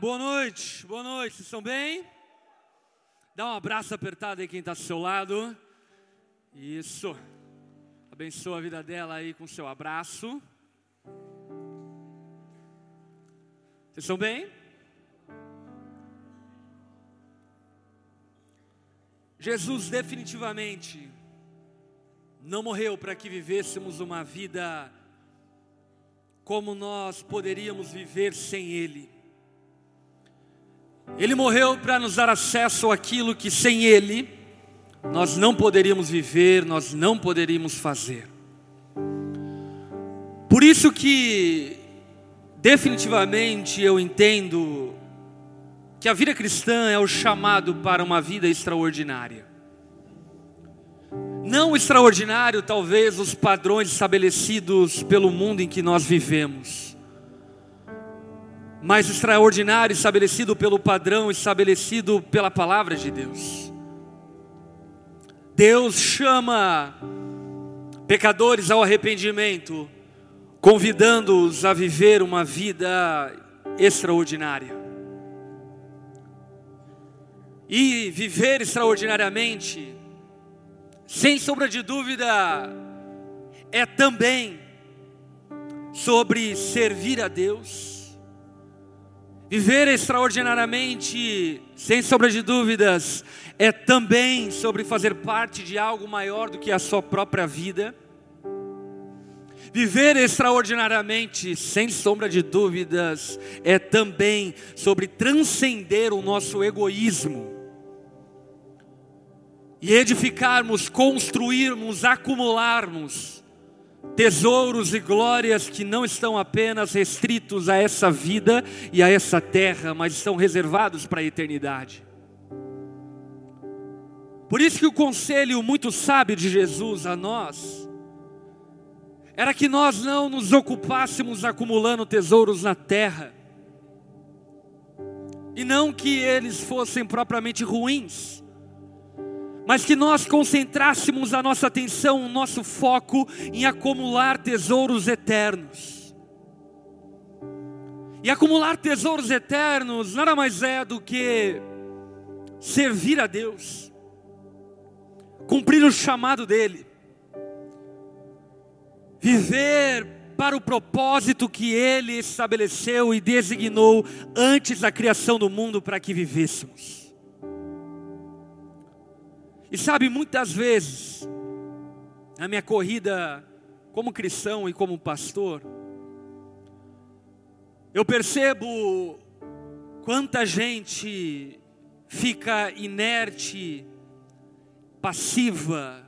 boa noite, boa noite, vocês estão bem? Dá um abraço apertado aí quem está do seu lado. Isso. Abençoa a vida dela aí com seu abraço. Vocês estão bem? Jesus definitivamente não morreu para que vivêssemos uma vida como nós poderíamos viver sem Ele. Ele morreu para nos dar acesso àquilo que sem Ele nós não poderíamos viver, nós não poderíamos fazer. Por isso que definitivamente eu entendo que a vida cristã é o chamado para uma vida extraordinária. Não extraordinário, talvez, os padrões estabelecidos pelo mundo em que nós vivemos, mas extraordinário estabelecido pelo padrão estabelecido pela palavra de Deus. Deus chama pecadores ao arrependimento, convidando-os a viver uma vida extraordinária. E viver extraordinariamente, sem sombra de dúvida, é também sobre servir a Deus. Viver extraordinariamente, sem sombra de dúvidas, é também sobre fazer parte de algo maior do que a sua própria vida. Viver extraordinariamente, sem sombra de dúvidas, é também sobre transcender o nosso egoísmo e edificarmos, construirmos, acumularmos tesouros e glórias que não estão apenas restritos a essa vida e a essa terra, mas estão reservados para a eternidade. Por isso que o conselho muito sábio de Jesus a nós era que nós não nos ocupássemos acumulando tesouros na terra, e não que eles fossem propriamente ruins, mas que nós concentrássemos a nossa atenção, o nosso foco em acumular tesouros eternos. E acumular tesouros eternos nada mais é do que servir a Deus, cumprir o chamado dEle, viver para o propósito que Ele estabeleceu e designou antes da criação do mundo para que vivêssemos. E sabe, muitas vezes, na minha corrida como cristão e como pastor, eu percebo quanta gente fica inerte, passiva,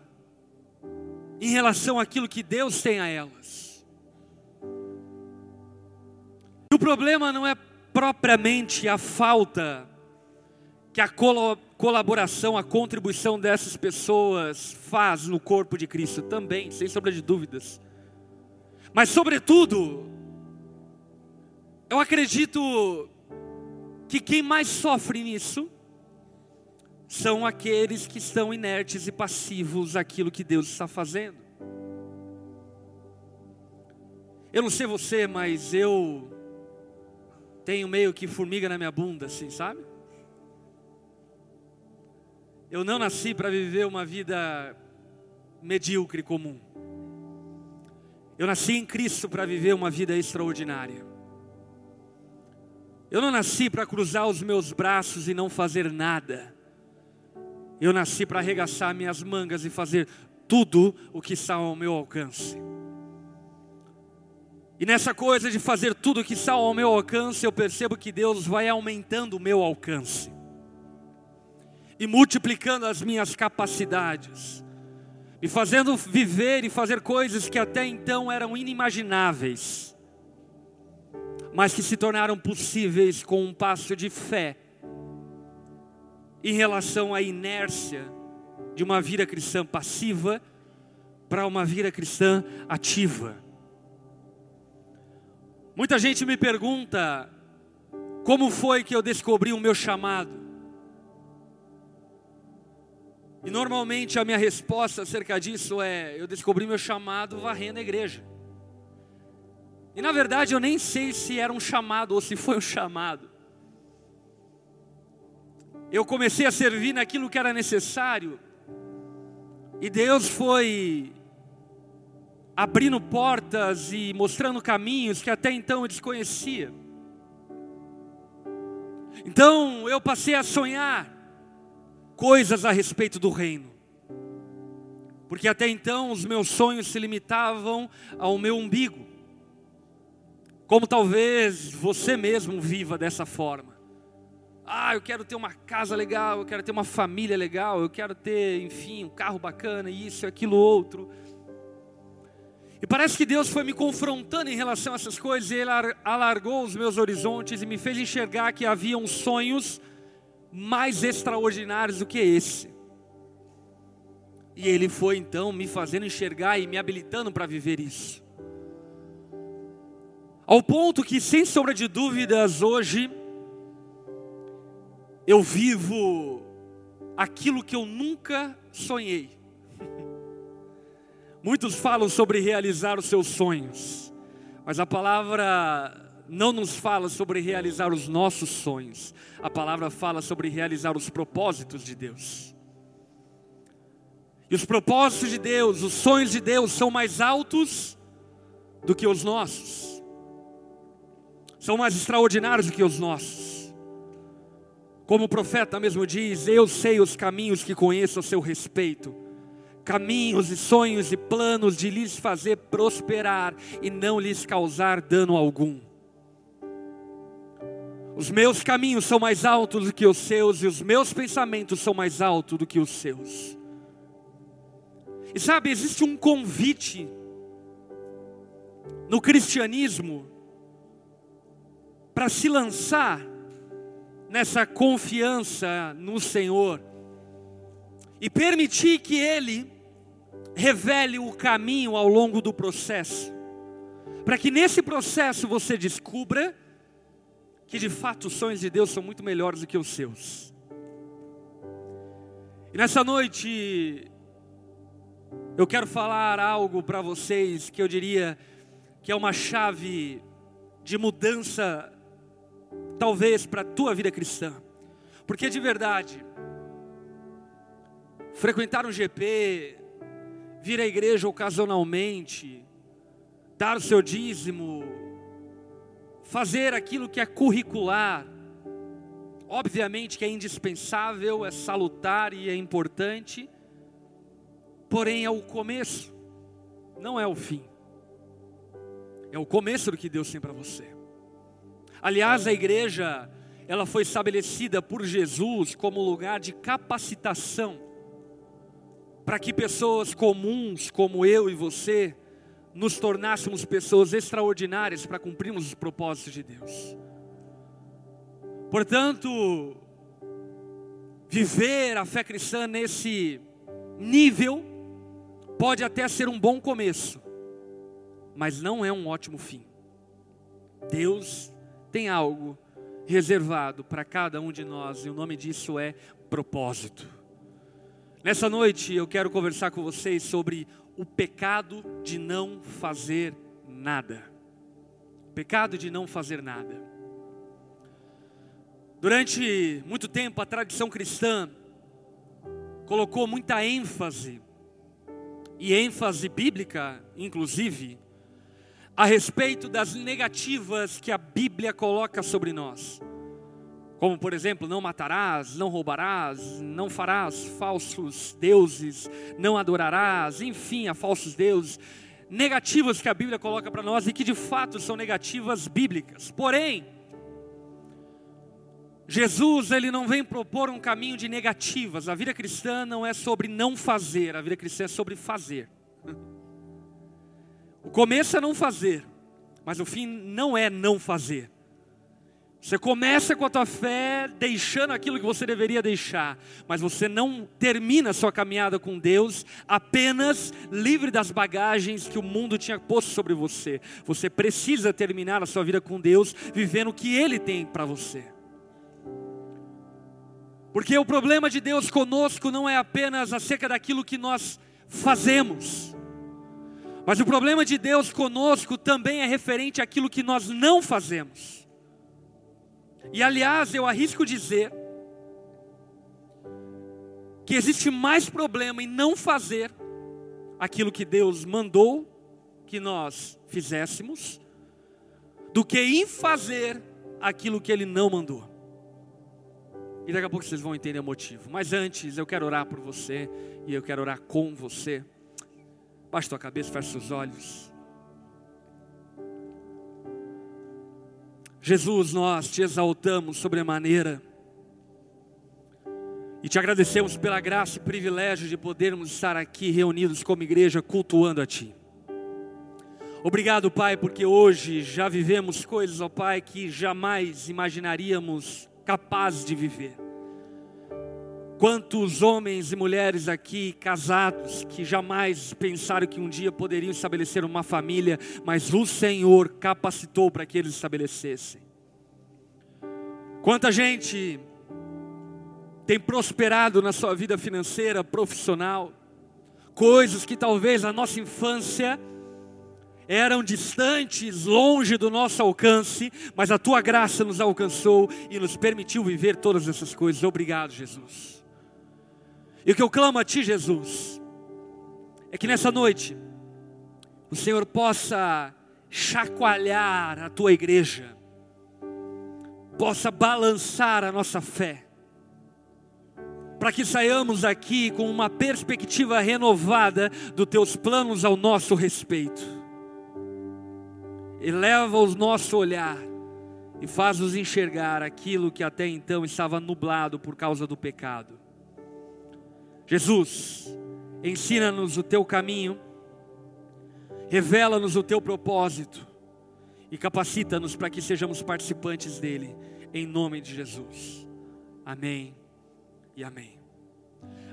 em relação àquilo que Deus tem a elas. E o problema não é propriamente a falta que a colaboração, a contribuição dessas pessoas faz no corpo de Cristo também, sem sombra de dúvidas. Mas sobretudo, eu acredito que quem mais sofre nisso são aqueles que estão inertes e passivos àquilo que Deus está fazendo. Eu não sei você, mas eu tenho meio que formiga na minha bunda, assim, sabe? Eu não nasci para viver uma vida medíocre comum. Eu nasci em Cristo para viver uma vida extraordinária. Eu não nasci para cruzar os meus braços e não fazer nada. Eu nasci para arregaçar minhas mangas e fazer tudo o que está ao meu alcance. E nessa coisa de fazer tudo o que está ao meu alcance, eu percebo que Deus vai aumentando o meu alcance e multiplicando as minhas capacidades, me fazendo viver e fazer coisas que até então eram inimagináveis, mas que se tornaram possíveis com um passo de fé em relação à inércia de uma vida cristã passiva para uma vida cristã ativa. Muita gente me pergunta como foi que eu descobri o meu chamado. E normalmente a minha resposta acerca disso é: eu descobri meu chamado varrendo a igreja. E na verdade eu nem sei se era um chamado ou se foi um chamado. eu comecei a servir naquilo que era necessário, e Deus foi abrindo portas e mostrando caminhos que até então eu desconhecia. Então eu passei a sonhar coisas a respeito do reino. Porque até então os meus sonhos se limitavam ao meu umbigo. Como talvez você mesmo viva dessa forma. Ah, eu quero ter uma casa legal, eu quero ter uma família legal, eu quero ter, enfim, um carro bacana, isso, aquilo, outro. E parece que Deus foi me confrontando em relação a essas coisas, e Ele alargou os meus horizontes e me fez enxergar que haviam sonhos mais extraordinários do que esse. E Ele foi então me fazendo enxergar e me habilitando para viver isso. Ao ponto que, sem sombra de dúvidas, hoje, eu vivo aquilo que eu nunca sonhei. Muitos falam sobre realizar os seus sonhos, mas a palavra não nos fala sobre realizar os nossos sonhos, a palavra fala sobre realizar os propósitos de Deus. E os propósitos de Deus, os sonhos de Deus são mais altos do que os nossos, são mais extraordinários do que os nossos. Como o profeta mesmo diz: Eu sei os caminhos que conheço a seu respeito caminhos e sonhos e planos de lhes fazer prosperar e não lhes causar dano algum. Os meus caminhos são mais altos do que os seus e os meus pensamentos são mais altos do que os seus. E sabe, existe um convite no cristianismo para se lançar nessa confiança no Senhor e permitir que Ele revele o caminho ao longo do processo, para que nesse processo você descubra que de fato os sonhos de Deus são muito melhores do que os seus. E nessa noite, eu quero falar algo para vocês que eu diria que é uma chave de mudança, talvez para a tua vida cristã, porque de verdade, frequentar um GP, vir à igreja ocasionalmente, dar o seu dízimo, fazer aquilo que é curricular, obviamente que é indispensável, é salutar e é importante, porém é o começo, não é o fim. É o começo do que Deus tem para você. Aliás, a igreja, ela foi estabelecida por Jesus como lugar de capacitação para que pessoas comuns como eu e você nos tornássemos pessoas extraordinárias para cumprirmos os propósitos de Deus. Portanto, viver a fé cristã nesse nível pode até ser um bom começo, mas não é um ótimo fim. Deus tem algo reservado para cada um de nós e o nome disso é propósito. Nessa noite eu quero conversar com vocês sobre o pecado de não fazer nada. O pecado de não fazer nada. Durante muito tempo a tradição cristã colocou muita ênfase, e ênfase bíblica, inclusive, a respeito das negativas que a Bíblia coloca sobre nós. Como, por exemplo, não matarás, não roubarás, não farás falsos deuses, não adorarás, enfim, a falsos deuses. Negativas que a Bíblia coloca para nós e que de fato são negativas bíblicas. Porém, Jesus ele não vem propor um caminho de negativas. A vida cristã não é sobre não fazer, a vida cristã é sobre fazer. O começo é não fazer, mas o fim não é não fazer. Você começa com a tua fé deixando aquilo que você deveria deixar, mas você não termina a sua caminhada com Deus apenas livre das bagagens que o mundo tinha posto sobre você. Você precisa terminar a sua vida com Deus vivendo o que Ele tem para você. Porque o problema de Deus conosco não é apenas acerca daquilo que nós fazemos, mas o problema de Deus conosco também é referente àquilo que nós não fazemos. E aliás, eu arrisco dizer que existe mais problema em não fazer aquilo que Deus mandou que nós fizéssemos, do que em fazer aquilo que Ele não mandou. E daqui a pouco vocês vão entender o motivo. Mas antes, eu quero orar por você e eu quero orar com você. Baixe tua cabeça, feche seus olhos. Jesus, nós te exaltamos sobremaneira e te agradecemos pela graça e privilégio de podermos estar aqui reunidos como igreja cultuando a Ti. Obrigado, Pai, porque hoje já vivemos coisas, ó Pai, que jamais imaginaríamos capazes de viver. Quantos homens e mulheres aqui casados que jamais pensaram que um dia poderiam estabelecer uma família, mas o Senhor capacitou para que eles estabelecessem. Quanta gente tem prosperado na sua vida financeira, profissional, coisas que talvez na nossa infância eram distantes, longe do nosso alcance, mas a tua graça nos alcançou e nos permitiu viver todas essas coisas. Obrigado, Jesus. E o que eu clamo a Ti, Jesus, é que nessa noite o Senhor possa chacoalhar a Tua igreja, possa balançar a nossa fé, para que saiamos aqui com uma perspectiva renovada dos Teus planos ao nosso respeito. Eleva o nosso olhar e faz-nos enxergar aquilo que até então estava nublado por causa do pecado. Jesus, ensina-nos o teu caminho, revela-nos o teu propósito e capacita-nos para que sejamos participantes dele, em nome de Jesus. Amém e amém.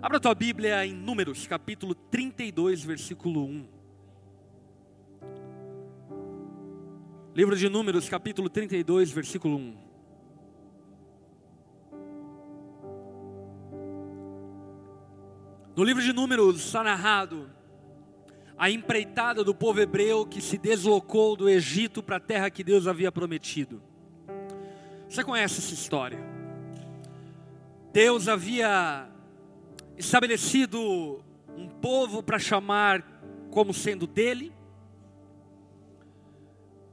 Abra a tua Bíblia em Números, capítulo 32, versículo 1. Livro de Números, capítulo 32, versículo 1. No livro de Números está narrado a empreitada do povo hebreu que se deslocou do Egito para a terra que Deus havia prometido. Você conhece essa história? Deus havia estabelecido um povo para chamar como sendo dele,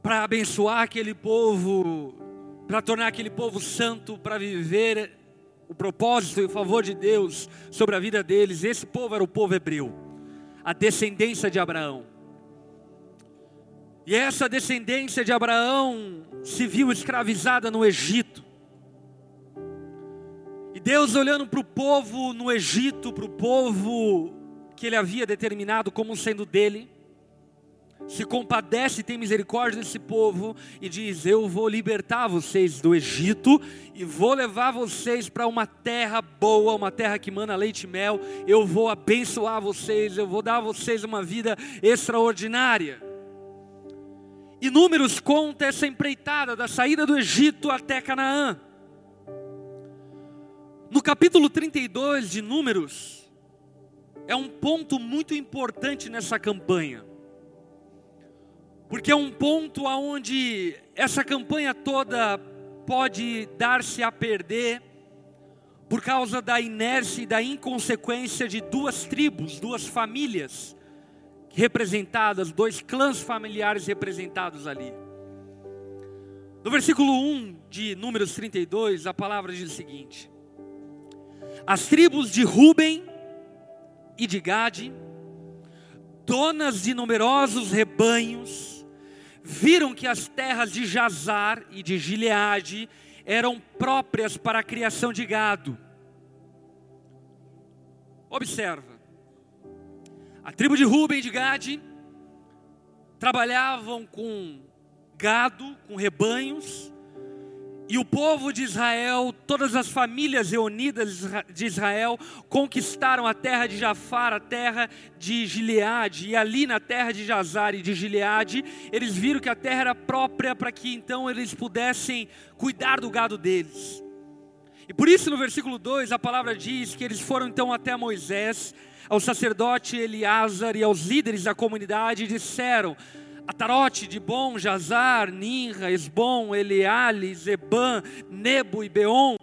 para abençoar aquele povo, para tornar aquele povo santo, para viver o propósito e o favor de Deus sobre a vida deles. Esse povo era o povo hebreu, a descendência de Abraão. E essa descendência de Abraão se viu escravizada no Egito. E Deus olhando para o povo no Egito, para o povo que ele havia determinado como sendo dele, se compadece e tem misericórdia desse povo e diz: Eu vou libertar vocês do Egito e vou levar vocês para uma terra boa, uma terra que mana leite e mel. Eu vou abençoar vocês, eu vou dar a vocês uma vida extraordinária. E Números conta essa empreitada da saída do Egito até Canaã. No capítulo 32 de Números, é um ponto muito importante nessa campanha porque é um ponto aonde essa campanha toda pode dar-se a perder por causa da inércia e da inconsequência de duas tribos, duas famílias representadas, dois clãs familiares representados ali. No versículo 1 de Números 32, a palavra diz o seguinte: As tribos de Ruben e de Gade, donas de numerosos rebanhos, viram que as terras de Jazar e de Gileade eram próprias para a criação de gado. Observa, a tribo de Ruben e de Gade trabalhavam com gado, com rebanhos, e o povo de Israel, todas as famílias reunidas de Israel, conquistaram a terra de Jafar, a terra de Gileade. E ali na terra de Jazar e de Gileade, eles viram que a terra era própria para que então eles pudessem cuidar do gado deles. E por isso no versículo 2 a palavra diz que eles foram então até Moisés, ao sacerdote Eleazar e aos líderes da comunidade e disseram: Atarote, Dibon, Jazar, Ninra, Esbom, Eleale, Zeban, Nebo e Beon,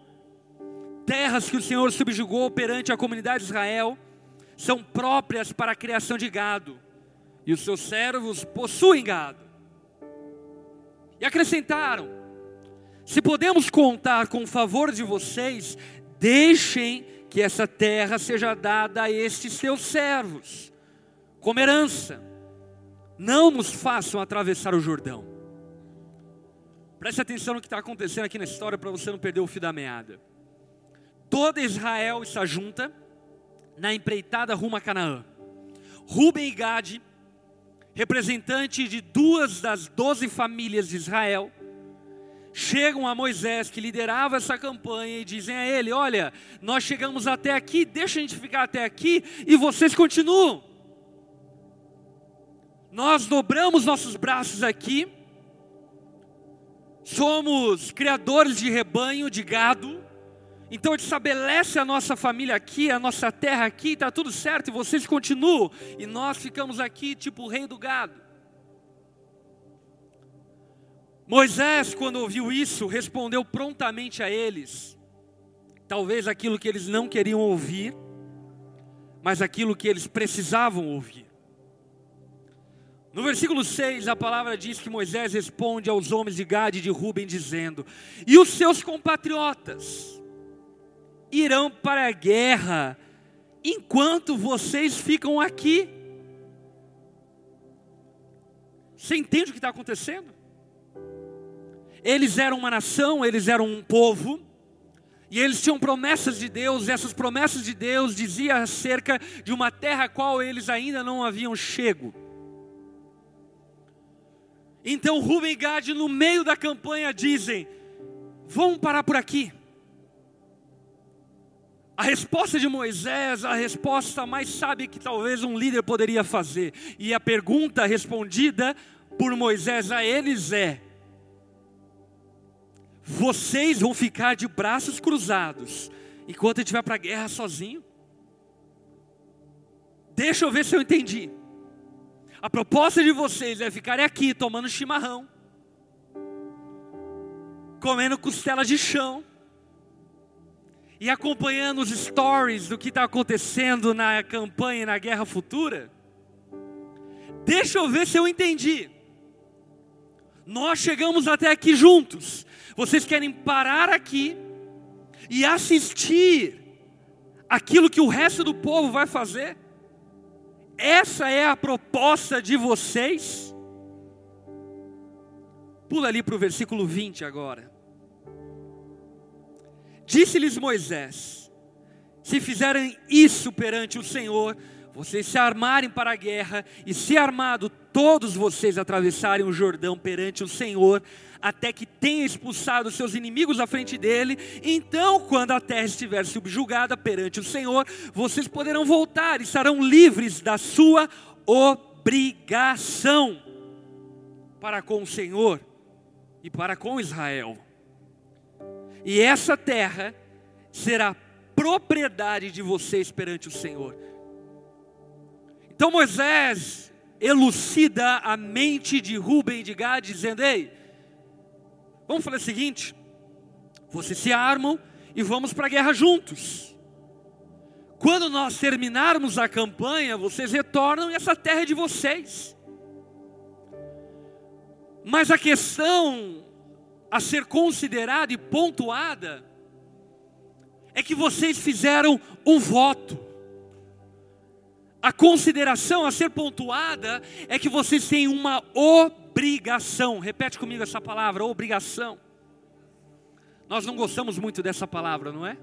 terra terras que o Senhor subjugou perante a comunidade de Israel são próprias para a criação de gado, e os seus servos possuem gado. E acrescentaram: Se podemos contar com o favor de vocês, deixem que essa terra seja dada a estes seus servos, como herança. Não nos façam atravessar o Jordão. Preste atenção no que está acontecendo aqui na história para você não perder o fio da meada. Toda Israel está junta na empreitada rumo a Canaã. Ruben e Gade, representante de duas das doze famílias de Israel, chegam a Moisés, que liderava essa campanha, e dizem a ele: Olha, nós chegamos até aqui, deixa a gente ficar até aqui e vocês continuam. Nós dobramos nossos braços aqui, somos criadores de rebanho, de gado, então estabelece a nossa família aqui, a nossa terra aqui, está tudo certo, e vocês continuam, e nós ficamos aqui tipo o rei do gado. Moisés, quando ouviu isso, respondeu prontamente a eles, talvez aquilo que eles não queriam ouvir, mas aquilo que eles precisavam ouvir. No versículo 6, a palavra diz que Moisés responde aos homens de Gade e de Ruben, dizendo: E os seus compatriotas? irão para a guerra enquanto vocês ficam aqui. Você entende o que está acontecendo? Eles eram uma nação, eles eram um povo, e eles tinham promessas de Deus, e essas promessas de Deus diziam acerca de uma terra a qual eles ainda não haviam chego. Então Rubem e Gad, no meio da campanha, dizem: Vamos parar por aqui. A resposta de Moisés, a resposta mais sábia que talvez um líder poderia fazer. E a pergunta respondida por Moisés a eles é: Vocês vão ficar de braços cruzados enquanto a gente vai para a guerra sozinho? Deixa eu ver se eu entendi. A proposta de vocês é ficarem aqui tomando chimarrão, comendo costela de chão e acompanhando os stories do que está acontecendo na campanha e na guerra futura, deixa eu ver se eu entendi. Nós chegamos até aqui juntos. Vocês querem parar aqui e assistir aquilo que o resto do povo vai fazer? Essa é a proposta de vocês? Pula ali para o versículo 20 agora. Disse-lhes Moisés: Se fizerem isso perante o Senhor, vocês se armarem para a guerra, e se armado todos vocês atravessarem o Jordão perante o Senhor, até que tenha expulsado seus inimigos à frente dele, então, quando a terra estiver subjugada perante o Senhor, vocês poderão voltar e estarão livres da sua obrigação para com o Senhor e para com Israel. E essa terra será propriedade de vocês perante o Senhor. Então Moisés elucida a mente de Rubem de Gad, dizendo: Ei, vamos fazer o seguinte: vocês se armam e vamos para a guerra juntos. Quando nós terminarmos a campanha, vocês retornam e essa terra é de vocês. Mas a questão a ser considerada e pontuada é que vocês fizeram um voto. A consideração a ser pontuada é que vocês têm uma obrigação. Repete comigo essa palavra, obrigação. Nós não gostamos muito dessa palavra, não é?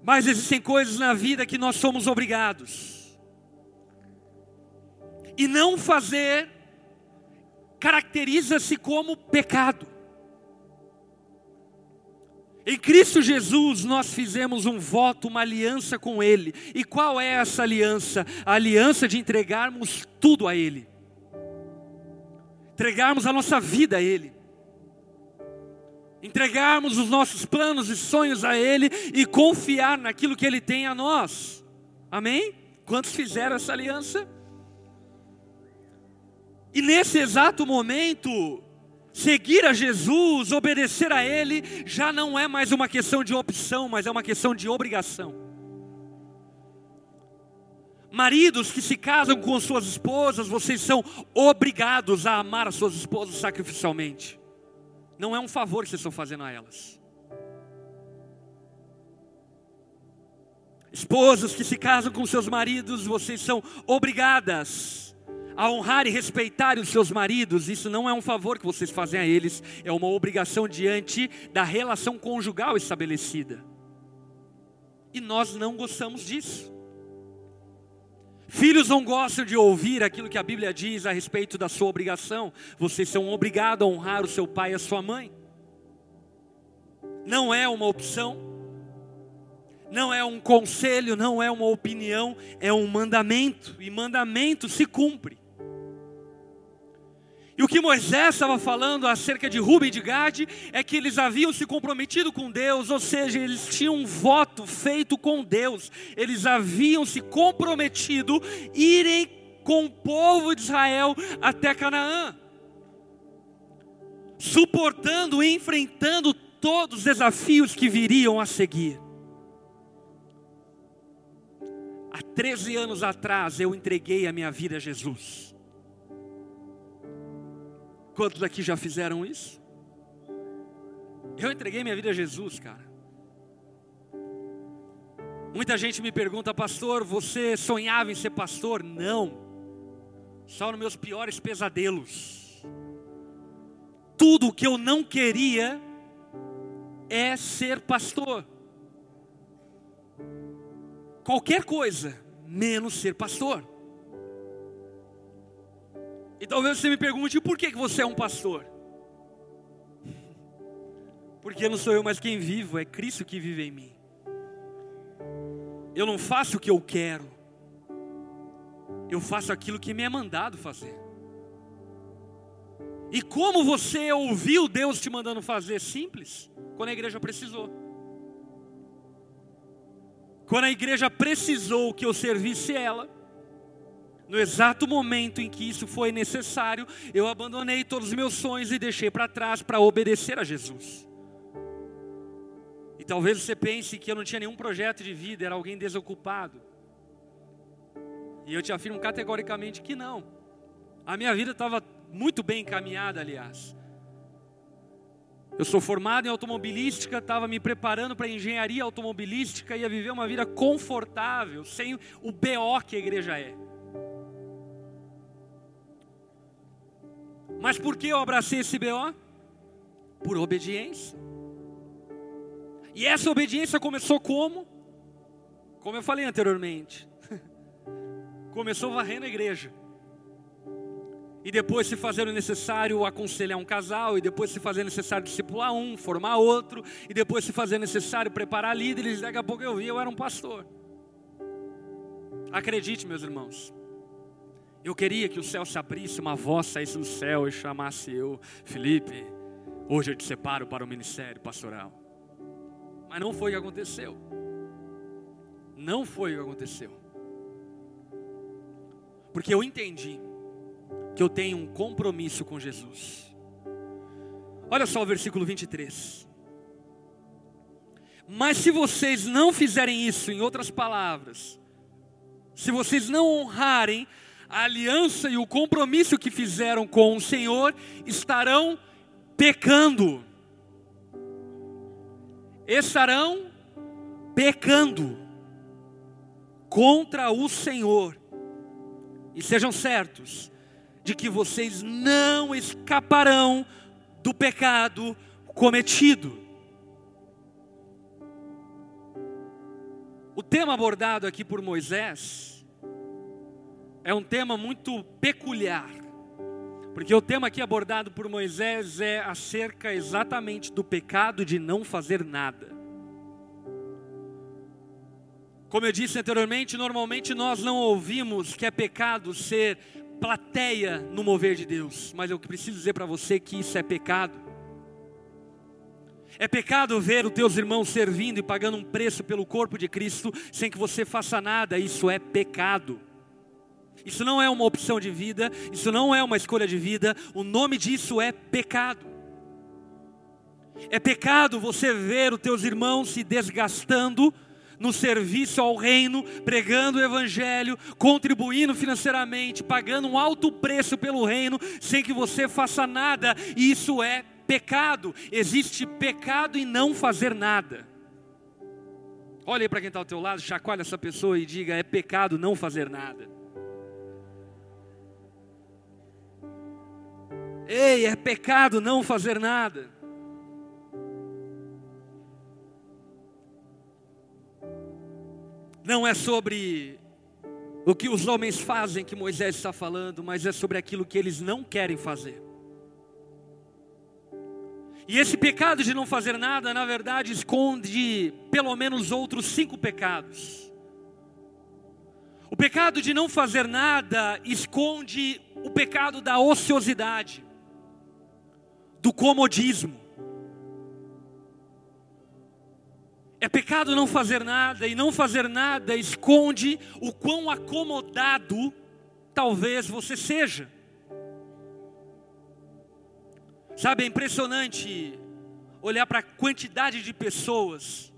Mas existem coisas na vida que nós somos obrigados. E não fazer caracteriza-se como pecado. Em Cristo Jesus nós fizemos um voto, uma aliança com Ele. E qual é essa aliança? A aliança de entregarmos tudo a Ele, entregarmos a nossa vida a Ele, entregarmos os nossos planos e sonhos a Ele e confiar naquilo que Ele tem a nós. Amém? Quantos fizeram essa aliança? E nesse exato momento, Seguir a Jesus, obedecer a Ele, já não é mais uma questão de opção, mas é uma questão de obrigação. Maridos que se casam com suas esposas, vocês são obrigados a amar as suas esposas sacrificialmente. Não é um favor que vocês estão fazendo a elas. Esposas que se casam com seus maridos, vocês são obrigadas a honrar e respeitar os seus maridos. Isso não é um favor que vocês fazem a eles, é uma obrigação diante da relação conjugal estabelecida. E nós não gostamos disso. Filhos não gostam de ouvir aquilo que a Bíblia diz a respeito da sua obrigação. Vocês são obrigados a honrar o seu pai e a sua mãe. Não é uma opção não é um conselho, não é uma opinião, é um mandamento, e mandamento se cumpre. E o que Moisés estava falando acerca de Rubem e de Gade é que eles haviam se comprometido com Deus, ou seja, eles tinham um voto feito com Deus, eles haviam se comprometido irem com o povo de Israel até Canaã, suportando e enfrentando todos os desafios que viriam a seguir. Há 13 anos atrás eu entreguei a minha vida a Jesus. Quantos aqui já fizeram isso? Eu entreguei minha vida a Jesus, cara. Muita gente me pergunta, pastor, você sonhava em ser pastor? Não. Só nos meus piores pesadelos. Tudo o que eu não queria é ser pastor qualquer coisa, menos ser pastor. E talvez você me pergunte, por que você é um pastor? Porque não sou eu mais quem vivo, é Cristo que vive em mim. Eu não faço o que eu quero, eu faço aquilo que me é mandado fazer. E como você ouviu Deus te mandando fazer? Simples, quando a igreja precisou. Quando a igreja precisou que eu servisse ela, no exato momento em que isso foi necessário, eu abandonei todos os meus sonhos e deixei para trás para obedecer a Jesus. E talvez você pense que eu não tinha nenhum projeto de vida, era alguém desocupado. E eu te afirmo categoricamente que não. A minha vida estava muito bem encaminhada, aliás. Eu sou formado em automobilística, estava me preparando para engenharia automobilística, ia viver uma vida confortável, sem o BO que a igreja é. Mas por que eu abracei esse BO? Por obediência. E essa obediência começou como? Como eu falei anteriormente. começou varrendo a igreja e depois se fazer o necessário aconselhar um casal, e depois se fazer necessário discipular um, formar outro, e depois se fazer necessário preparar líderes, daqui a pouco eu vi, eu era um pastor. Acredite, meus irmãos, eu queria que o céu se abrisse, uma voz saísse do céu e chamasse eu, Felipe, hoje eu te separo para o ministério pastoral. Mas não foi o que aconteceu. Não foi o que aconteceu. Porque eu entendi que eu tenho um compromisso com Jesus. Olha só o versículo 23. Mas se vocês não fizerem isso, em outras palavras, se vocês não honrarem a aliança e o compromisso que fizeram com o Senhor, estarão pecando. Estarão pecando contra o Senhor. E sejam certos, de que vocês não escaparão do pecado cometido. O tema abordado aqui por Moisés é um tema muito peculiar, porque o tema aqui abordado por Moisés é acerca exatamente do pecado de não fazer nada. Como eu disse anteriormente, normalmente nós não ouvimos que é pecado ser plateia no mover de Deus, mas eu preciso dizer para você que isso é pecado. É pecado ver os teus irmãos servindo e pagando um preço pelo corpo de Cristo sem que você faça nada, isso é pecado. Isso não é uma opção de vida, isso não é uma escolha de vida, o nome disso é pecado. É pecado você ver os teus irmãos se desgastando no serviço ao reino, pregando o evangelho, contribuindo financeiramente, pagando um alto preço pelo reino, sem que você faça nada. Isso é pecado. Existe pecado em não fazer nada. Olha aí para quem está ao teu lado, chacoalha essa pessoa e diga: é pecado não fazer nada. Ei, é pecado não fazer nada. Não é sobre o que os homens fazem que Moisés está falando, mas é sobre aquilo que eles não querem fazer. E esse pecado de não fazer nada, na verdade, esconde pelo menos outros cinco pecados. O pecado de não fazer nada esconde o pecado da ociosidade, do comodismo, É pecado não fazer nada, e não fazer nada esconde o quão acomodado talvez você seja. Sabe, é impressionante olhar para a quantidade de pessoas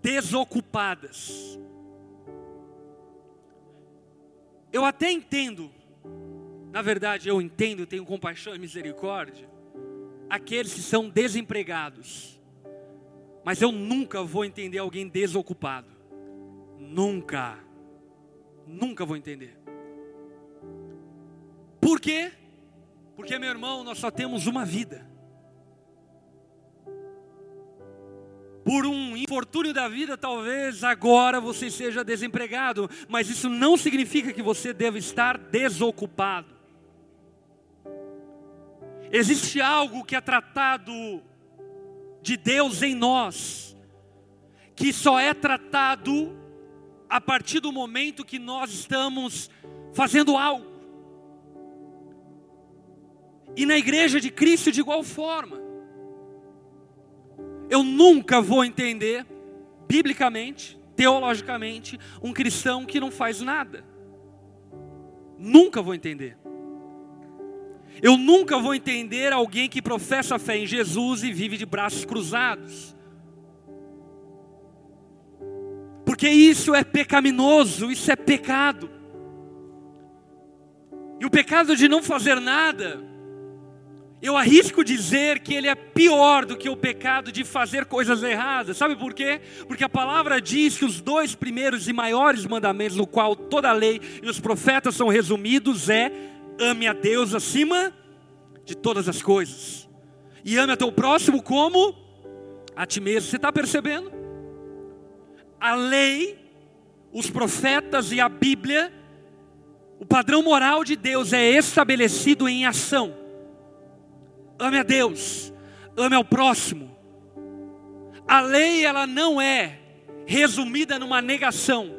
desocupadas. Eu até entendo, na verdade eu entendo, tenho compaixão e misericórdia, aqueles que são desempregados mas eu nunca vou entender alguém desocupado. Nunca. Nunca vou entender. Por quê? Porque, meu irmão, nós só temos uma vida. Por um infortúnio da vida, talvez agora você seja desempregado, mas isso não significa que você deva estar desocupado. Existe algo que é tratado de Deus em nós, que só é tratado a partir do momento que nós estamos fazendo algo. E na igreja de Cristo de igual forma. Eu nunca vou entender, biblicamente, teologicamente, um cristão que não faz nada. Nunca vou entender. Eu nunca vou entender alguém que professa fé em Jesus e vive de braços cruzados. Porque isso é pecaminoso, isso é pecado. E o pecado de não fazer nada, eu arrisco dizer que ele é pior do que o pecado de fazer coisas erradas. Sabe por quê? Porque a palavra diz que os dois primeiros e maiores mandamentos, no qual toda a lei e os profetas são resumidos, é ame a Deus acima de todas as coisas, e ame a teu próximo como a ti mesmo. Você está percebendo? A lei, os profetas e a Bíblia, o padrão moral de Deus é estabelecido em ação. Ame a Deus, ame ao próximo. A lei ela não é resumida numa negação.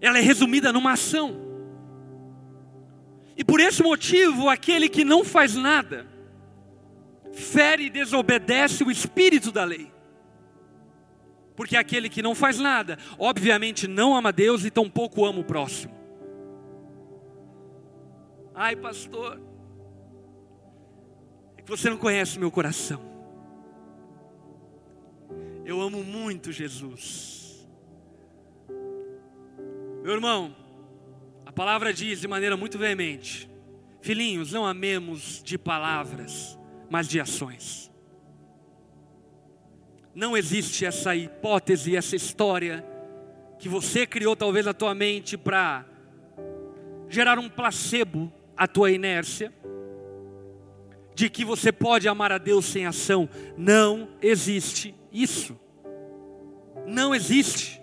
Ela é resumida numa ação. E por esse motivo, aquele que não faz nada, fere e desobedece o espírito da lei. Porque aquele que não faz nada, obviamente não ama Deus e tampouco ama o próximo. Ai, pastor, é que você não conhece meu coração. Eu amo muito Jesus. Meu irmão, palavra diz de maneira muito veemente: Filhinhos, não amemos de palavras, mas de ações. Não existe essa hipótese, essa história que você criou talvez na tua mente para gerar um placebo à tua inércia de que você pode amar a Deus sem ação. Não existe isso. Não existe.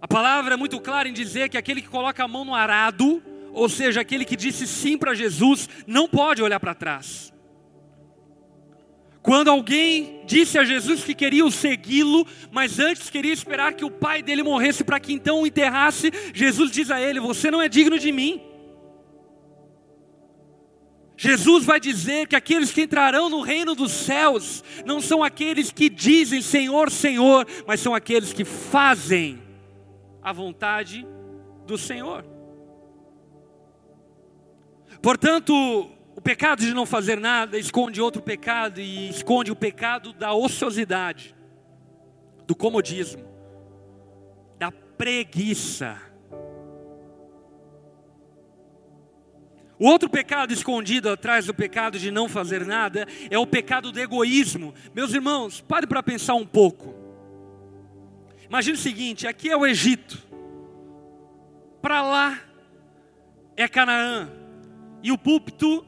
A palavra é muito clara em dizer que aquele que coloca a mão no arado, ou seja, aquele que disse sim para Jesus, não pode olhar para trás. Quando alguém disse a Jesus que queria segui-lo, mas antes queria esperar que o pai dele morresse para que então o enterrasse, Jesus diz a ele: Você não é digno de mim. Jesus vai dizer que aqueles que entrarão no reino dos céus não são aqueles que dizem Senhor, Senhor, mas são aqueles que fazem a vontade do Senhor. Portanto, o pecado de não fazer nada esconde outro pecado e esconde o pecado da ociosidade, do comodismo, da preguiça. O outro pecado escondido atrás do pecado de não fazer nada é o pecado do egoísmo. Meus irmãos, pare para pensar um pouco. Imagine o seguinte: aqui é o Egito, para lá é Canaã, e o púlpito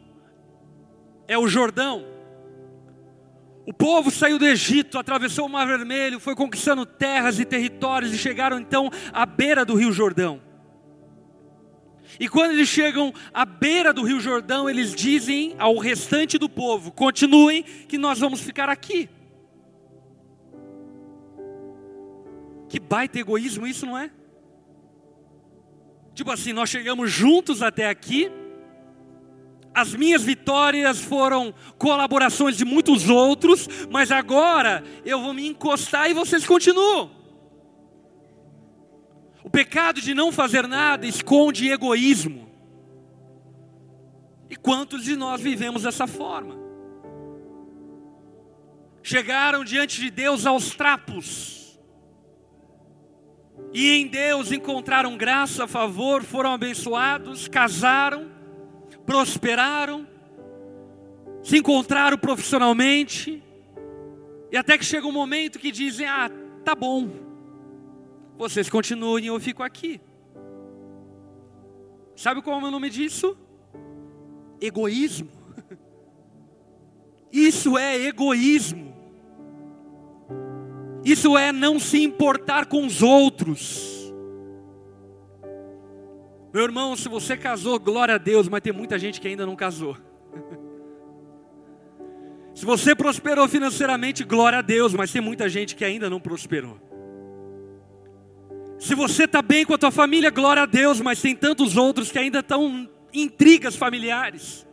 é o Jordão. O povo saiu do Egito, atravessou o Mar Vermelho, foi conquistando terras e territórios e chegaram então à beira do Rio Jordão. E quando eles chegam à beira do Rio Jordão, eles dizem ao restante do povo: continuem, que nós vamos ficar aqui. Que baita egoísmo isso, não é? Tipo assim, nós chegamos juntos até aqui, as minhas vitórias foram colaborações de muitos outros, mas agora eu vou me encostar e vocês continuam. O pecado de não fazer nada esconde egoísmo. E quantos de nós vivemos dessa forma? Chegaram diante de Deus aos trapos, e em Deus encontraram graça, favor, foram abençoados, casaram, prosperaram, se encontraram profissionalmente, e até que chega um momento que dizem: Ah, tá bom, vocês continuem, eu fico aqui. Sabe qual é o nome disso? Egoísmo. Isso é egoísmo. Isso é não se importar com os outros. Meu irmão, se você casou, glória a Deus, mas tem muita gente que ainda não casou. Se você prosperou financeiramente, glória a Deus, mas tem muita gente que ainda não prosperou. Se você está bem com a tua família, glória a Deus, mas tem tantos outros que ainda estão intrigas familiares.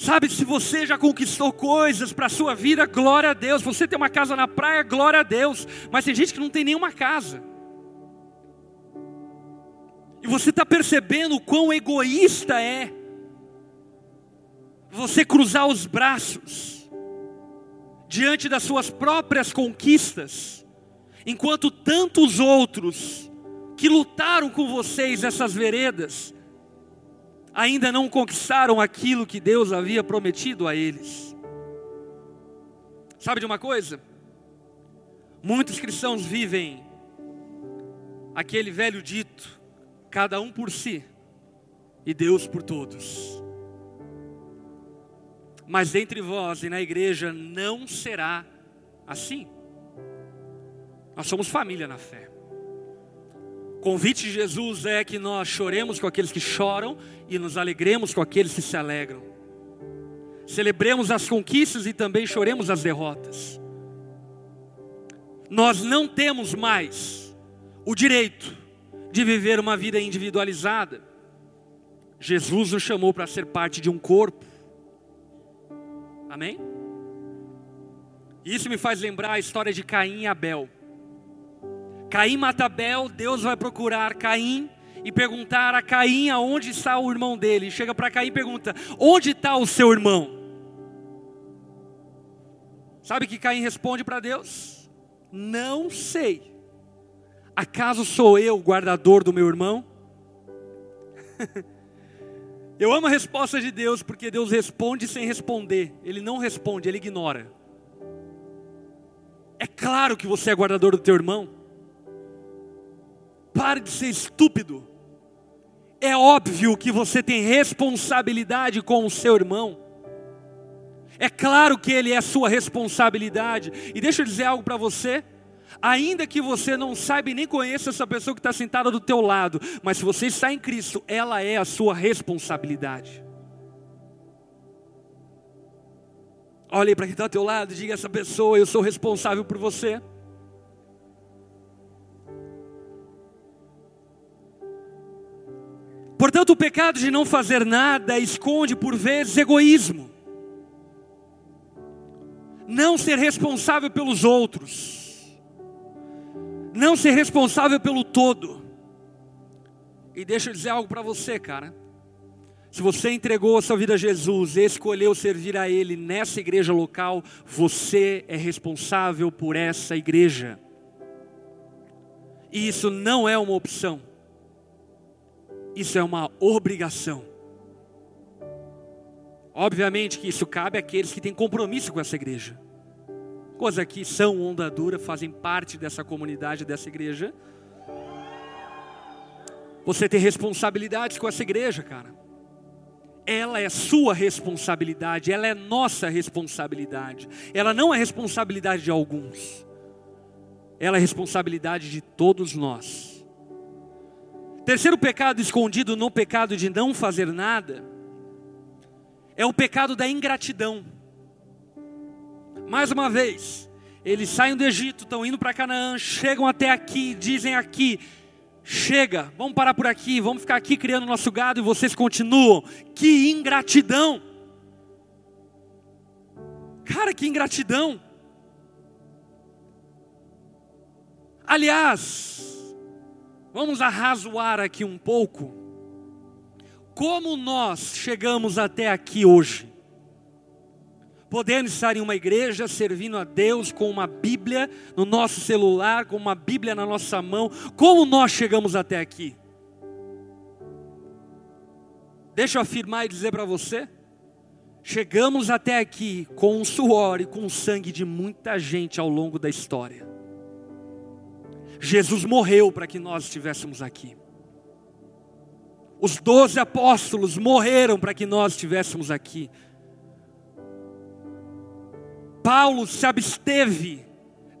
Sabe, se você já conquistou coisas para a sua vida, glória a Deus. Você tem uma casa na praia, glória a Deus. Mas tem gente que não tem nenhuma casa. E você está percebendo o quão egoísta é você cruzar os braços diante das suas próprias conquistas enquanto tantos outros que lutaram com vocês essas veredas, ainda não conquistaram aquilo que Deus havia prometido a eles. Sabe de uma coisa? Muitos cristãos vivem aquele velho dito: cada um por si e Deus por todos. Mas entre vós e na igreja não será assim. Nós somos família na fé. Convite de Jesus é que nós choremos com aqueles que choram e nos alegremos com aqueles que se alegram. Celebremos as conquistas e também choremos as derrotas. Nós não temos mais o direito de viver uma vida individualizada. Jesus nos chamou para ser parte de um corpo. Amém? Isso me faz lembrar a história de Caim e Abel. Caim mata Abel, Deus vai procurar Caim e perguntar a Caim aonde está o irmão dele. Chega para Caim e pergunta: Onde está o seu irmão? Sabe que Caim responde para Deus? Não sei. Acaso sou eu o guardador do meu irmão? eu amo a resposta de Deus porque Deus responde sem responder. Ele não responde, ele ignora. É claro que você é guardador do teu irmão. Pare de ser estúpido. É óbvio que você tem responsabilidade com o seu irmão. É claro que ele é sua responsabilidade. E deixa eu dizer algo para você. Ainda que você não saiba e nem conheça essa pessoa que está sentada do teu lado, mas se você está em Cristo, ela é a sua responsabilidade. Olhe para quem está ao teu lado diga essa pessoa: Eu sou responsável por você. Portanto, o pecado de não fazer nada esconde por vezes egoísmo, não ser responsável pelos outros, não ser responsável pelo todo. E deixa eu dizer algo para você, cara. Se você entregou a sua vida a Jesus escolheu servir a Ele nessa igreja local, você é responsável por essa igreja. E isso não é uma opção, isso é uma obrigação. Obviamente que isso cabe àqueles que têm compromisso com essa igreja. Coisa que são onda dura, fazem parte dessa comunidade, dessa igreja. Você tem responsabilidades com essa igreja, cara. Ela é sua responsabilidade, ela é nossa responsabilidade. Ela não é responsabilidade de alguns. Ela é responsabilidade de todos nós. Terceiro pecado escondido no pecado de não fazer nada é o pecado da ingratidão. Mais uma vez, eles saem do Egito, estão indo para Canaã, chegam até aqui, dizem aqui: chega, vamos parar por aqui, vamos ficar aqui criando nosso gado e vocês continuam. Que ingratidão! Cara, que ingratidão! Aliás, vamos arrazoar aqui um pouco como nós chegamos até aqui hoje. Podemos estar em uma igreja servindo a Deus com uma Bíblia no nosso celular, com uma Bíblia na nossa mão. Como nós chegamos até aqui? Deixa eu afirmar e dizer para você. Chegamos até aqui com o suor e com o sangue de muita gente ao longo da história. Jesus morreu para que nós estivéssemos aqui. Os doze apóstolos morreram para que nós estivéssemos aqui. Paulo se absteve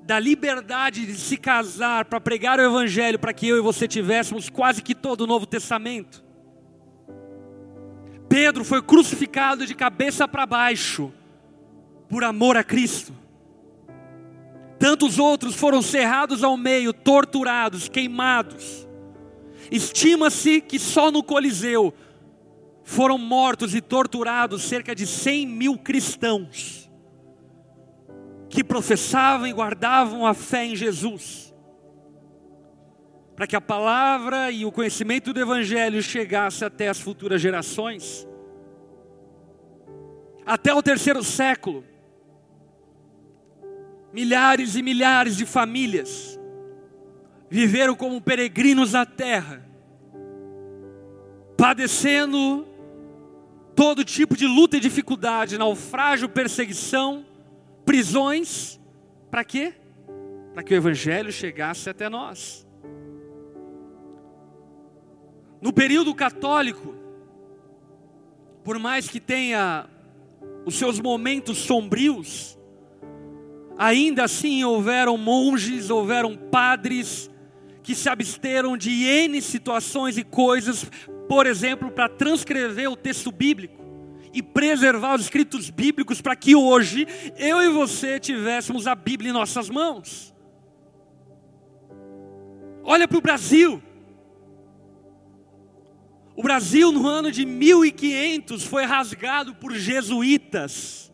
da liberdade de se casar para pregar o Evangelho, para que eu e você tivéssemos quase que todo o Novo Testamento. Pedro foi crucificado de cabeça para baixo, por amor a Cristo. Tantos outros foram cerrados ao meio, torturados, queimados. Estima-se que só no Coliseu foram mortos e torturados cerca de 100 mil cristãos que professavam e guardavam a fé em Jesus, para que a palavra e o conhecimento do Evangelho chegasse até as futuras gerações. Até o terceiro século, milhares e milhares de famílias viveram como peregrinos na terra, padecendo todo tipo de luta e dificuldade, naufrágio, perseguição, prisões, para quê? Para que o Evangelho chegasse até nós. No período católico, por mais que tenha os seus momentos sombrios, ainda assim houveram monges, houveram padres, que se absteram de N situações e coisas, por exemplo, para transcrever o texto bíblico e preservar os escritos bíblicos para que hoje eu e você tivéssemos a Bíblia em nossas mãos. Olha para o Brasil. O Brasil, no ano de 1500, foi rasgado por jesuítas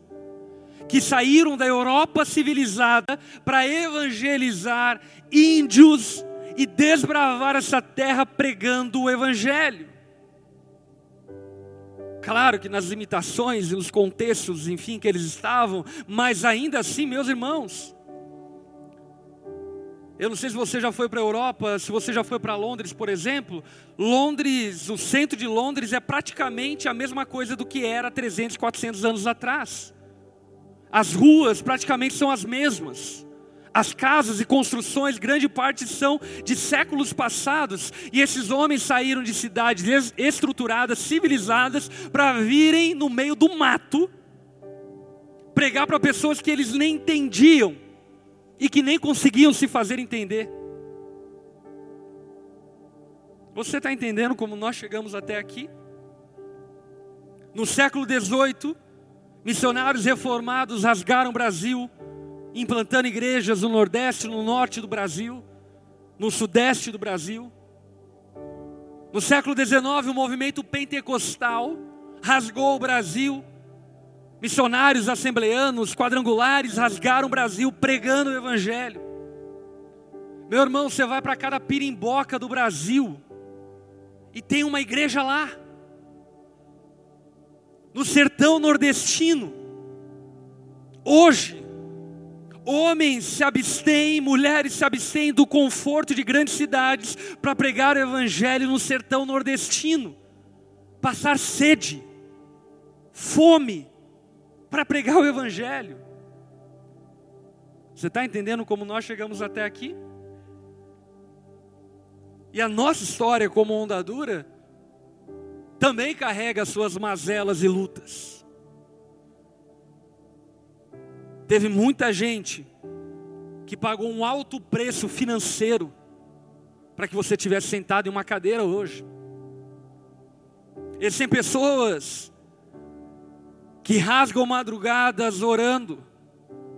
que saíram da Europa civilizada para evangelizar índios e desbravar essa terra pregando o Evangelho. Claro que nas limitações e nos contextos, enfim, que eles estavam, mas ainda assim, meus irmãos, eu não sei se você já foi para a Europa, se você já foi para Londres, por exemplo. Londres, o centro de Londres é praticamente a mesma coisa do que era 300, 400 anos atrás. As ruas praticamente são as mesmas. As casas e construções, grande parte são de séculos passados, e esses homens saíram de cidades estruturadas, civilizadas, para virem no meio do mato, pregar para pessoas que eles nem entendiam e que nem conseguiam se fazer entender. Você está entendendo como nós chegamos até aqui? No século XVIII, missionários reformados rasgaram o Brasil, implantando igrejas no Nordeste, no Norte do Brasil, no Sudeste do Brasil. No século XIX, o movimento pentecostal rasgou o Brasil. Missionários assembleanos, quadrangulares rasgaram o Brasil pregando o Evangelho. Meu irmão, você vai para cada pirimboca do Brasil e tem uma igreja lá. No sertão nordestino. Hoje, homens se abstêm, mulheres se abstêm do conforto de grandes cidades para pregar o evangelho no sertão nordestino. Passar sede, fome, para pregar o evangelho. Você está entendendo como nós chegamos até aqui? E a nossa história como onda dura também carrega suas mazelas e lutas. Teve muita gente que pagou um alto preço financeiro para que você tivesse sentado em uma cadeira hoje. Existem pessoas que rasgam madrugadas orando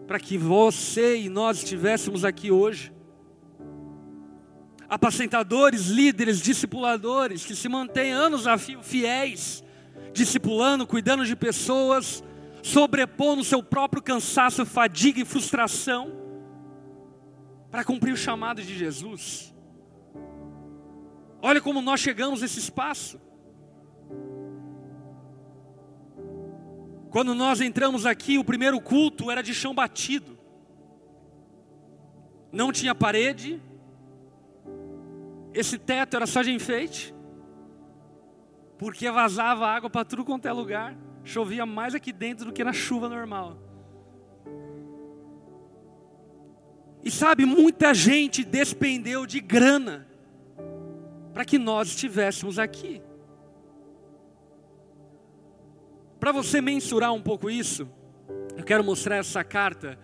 para que você e nós estivéssemos aqui hoje apacentadores, líderes, discipuladores, que se mantêm anos a fio fiéis, discipulando, cuidando de pessoas, sobrepondo seu próprio cansaço, fadiga e frustração, para cumprir o chamado de Jesus. Olha como nós chegamos nesse espaço. Quando nós entramos aqui, o primeiro culto era de chão batido. Não tinha parede, esse teto era só de enfeite, porque vazava água para tudo quanto é lugar, chovia mais aqui dentro do que na chuva normal. E sabe, muita gente despendeu de grana para que nós estivéssemos aqui. Para você mensurar um pouco isso, eu quero mostrar essa carta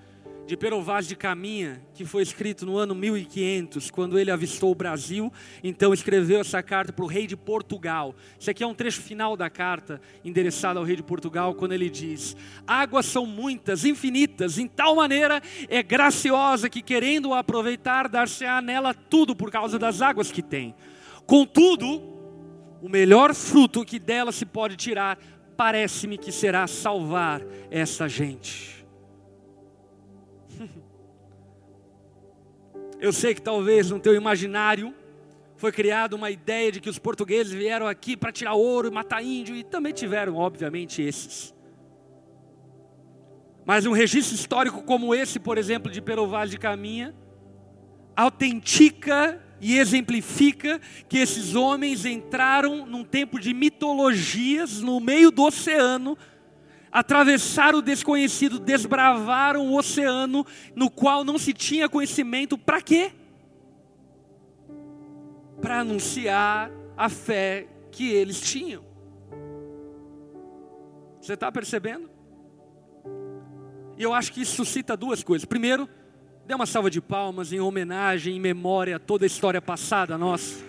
de Pero Vaz de Caminha, que foi escrito no ano 1500, quando ele avistou o Brasil, então escreveu essa carta para o rei de Portugal. Isso aqui é um trecho final da carta, endereçada ao rei de Portugal, quando ele diz: Águas são muitas, infinitas, em tal maneira é graciosa que, querendo aproveitar, dar-se-á nela tudo por causa das águas que tem. Contudo, o melhor fruto que dela se pode tirar, parece-me que será salvar essa gente. Eu sei que talvez no teu imaginário foi criada uma ideia de que os portugueses vieram aqui para tirar ouro e matar índio, e também tiveram, obviamente, esses. Mas um registro histórico como esse, por exemplo, de Perovale de Caminha, autentica e exemplifica que esses homens entraram num tempo de mitologias no meio do oceano atravessaram o desconhecido, desbravaram o oceano no qual não se tinha conhecimento, para quê? Para anunciar a fé que eles tinham. Você está percebendo? E eu acho que isso suscita duas coisas. Primeiro, dê uma salva de palmas em homenagem, em memória a toda a história passada nossa.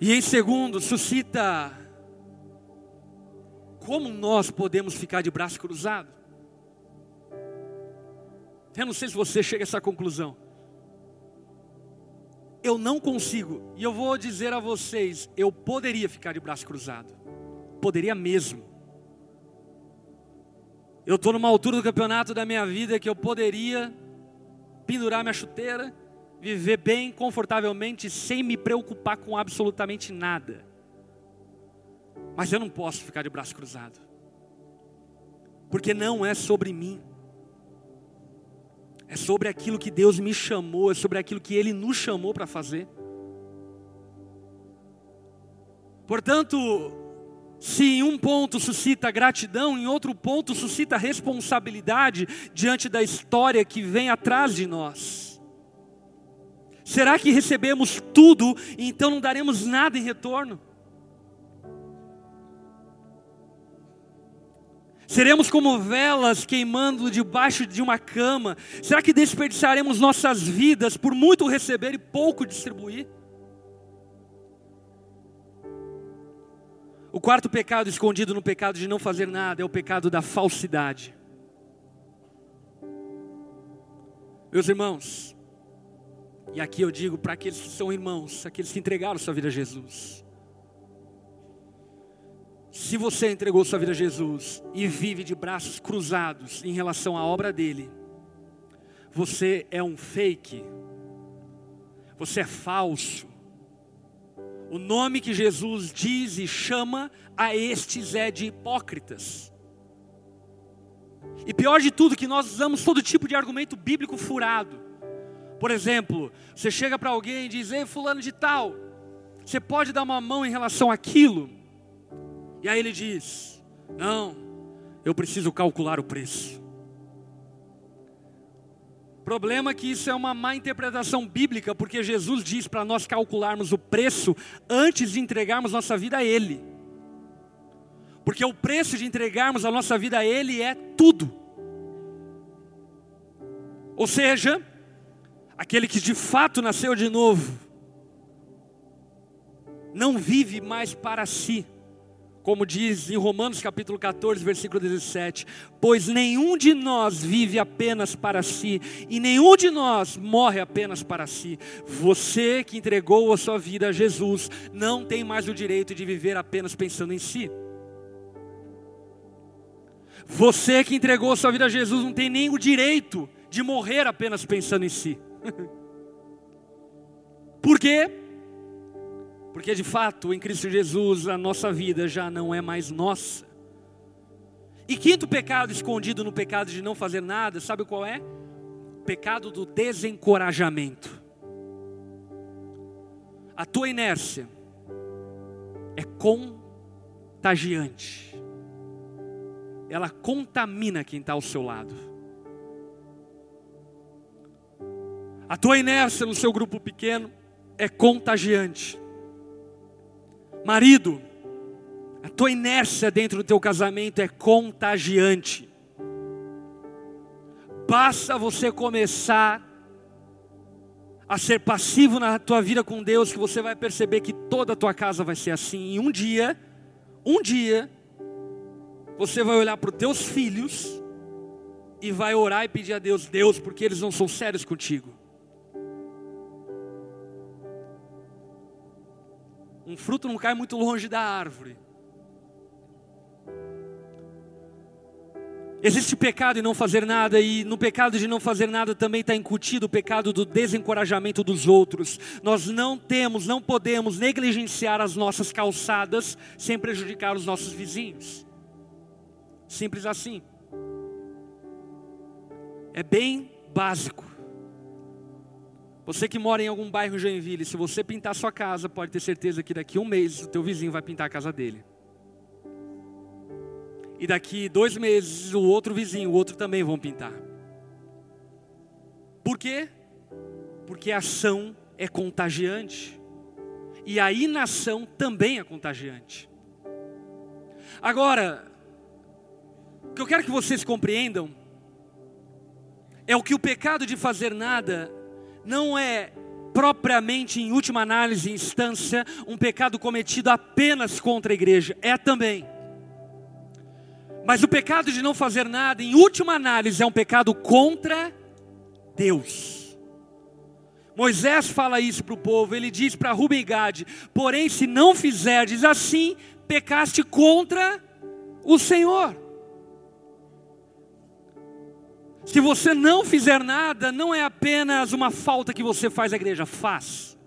E em segundo, suscita como nós podemos ficar de braço cruzado. Eu não sei se você chega a essa conclusão. Eu não consigo, e eu vou dizer a vocês, eu poderia ficar de braço cruzado. Poderia mesmo. Eu estou numa altura do campeonato da minha vida que eu poderia pendurar minha chuteira viver bem, confortavelmente, sem me preocupar com absolutamente nada. Mas eu não posso ficar de braço cruzado, porque não é sobre mim, é sobre aquilo que Deus me chamou, é sobre aquilo que Ele nos chamou para fazer. Portanto, se em um ponto suscita gratidão, em outro ponto suscita responsabilidade diante da história que vem atrás de nós. Será que recebemos tudo e então não daremos nada em retorno? Seremos como velas queimando debaixo de uma cama? Será que desperdiçaremos nossas vidas por muito receber e pouco distribuir? O quarto pecado escondido no pecado de não fazer nada é o pecado da falsidade. Meus irmãos, e aqui eu digo para aqueles que são irmãos, aqueles que entregaram sua vida a Jesus. Se você entregou sua vida a Jesus e vive de braços cruzados em relação à obra dele, você é um fake, você é falso. O nome que Jesus diz e chama a estes é de hipócritas. E pior de tudo, que nós usamos todo tipo de argumento bíblico furado. Por exemplo, você chega para alguém e diz: Ei, fulano de tal, você pode dar uma mão em relação àquilo? E aí ele diz: Não, eu preciso calcular o preço. Problema é que isso é uma má interpretação bíblica, porque Jesus diz para nós calcularmos o preço antes de entregarmos nossa vida a Ele. Porque o preço de entregarmos a nossa vida a Ele é tudo. Ou seja, aquele que de fato nasceu de novo, não vive mais para si, como diz em Romanos capítulo 14, versículo 17: Pois nenhum de nós vive apenas para si, e nenhum de nós morre apenas para si. Você que entregou a sua vida a Jesus, não tem mais o direito de viver apenas pensando em si. Você que entregou a sua vida a Jesus, não tem nem o direito de morrer apenas pensando em si. Por quê? Porque de fato, em Cristo Jesus, a nossa vida já não é mais nossa. E quinto pecado escondido no pecado de não fazer nada, sabe qual é? Pecado do desencorajamento. A tua inércia é contagiante. Ela contamina quem está ao seu lado. A tua inércia no seu grupo pequeno é contagiante. Marido, a tua inércia dentro do teu casamento é contagiante. Basta você começar a ser passivo na tua vida com Deus, que você vai perceber que toda a tua casa vai ser assim. E um dia, um dia, você vai olhar para os teus filhos e vai orar e pedir a Deus, Deus, porque eles não são sérios contigo. Um fruto não cai muito longe da árvore. Existe pecado em não fazer nada, e no pecado de não fazer nada também está incutido o pecado do desencorajamento dos outros. Nós não temos, não podemos negligenciar as nossas calçadas sem prejudicar os nossos vizinhos. Simples assim. É bem básico. Você que mora em algum bairro Joinville, se você pintar sua casa, pode ter certeza que daqui a um mês o teu vizinho vai pintar a casa dele. E daqui dois meses o outro vizinho, o outro também vão pintar. Por quê? Porque a ação é contagiante. E a inação também é contagiante. Agora, o que eu quero que vocês compreendam é o que o pecado de fazer nada não é propriamente, em última análise, instância, um pecado cometido apenas contra a igreja, é também. Mas o pecado de não fazer nada, em última análise, é um pecado contra Deus. Moisés fala isso para o povo, ele diz para Rubem e Gade: porém, se não fizerdes assim, pecaste contra o Senhor. Se você não fizer nada, não é apenas uma falta que você faz à igreja, faz.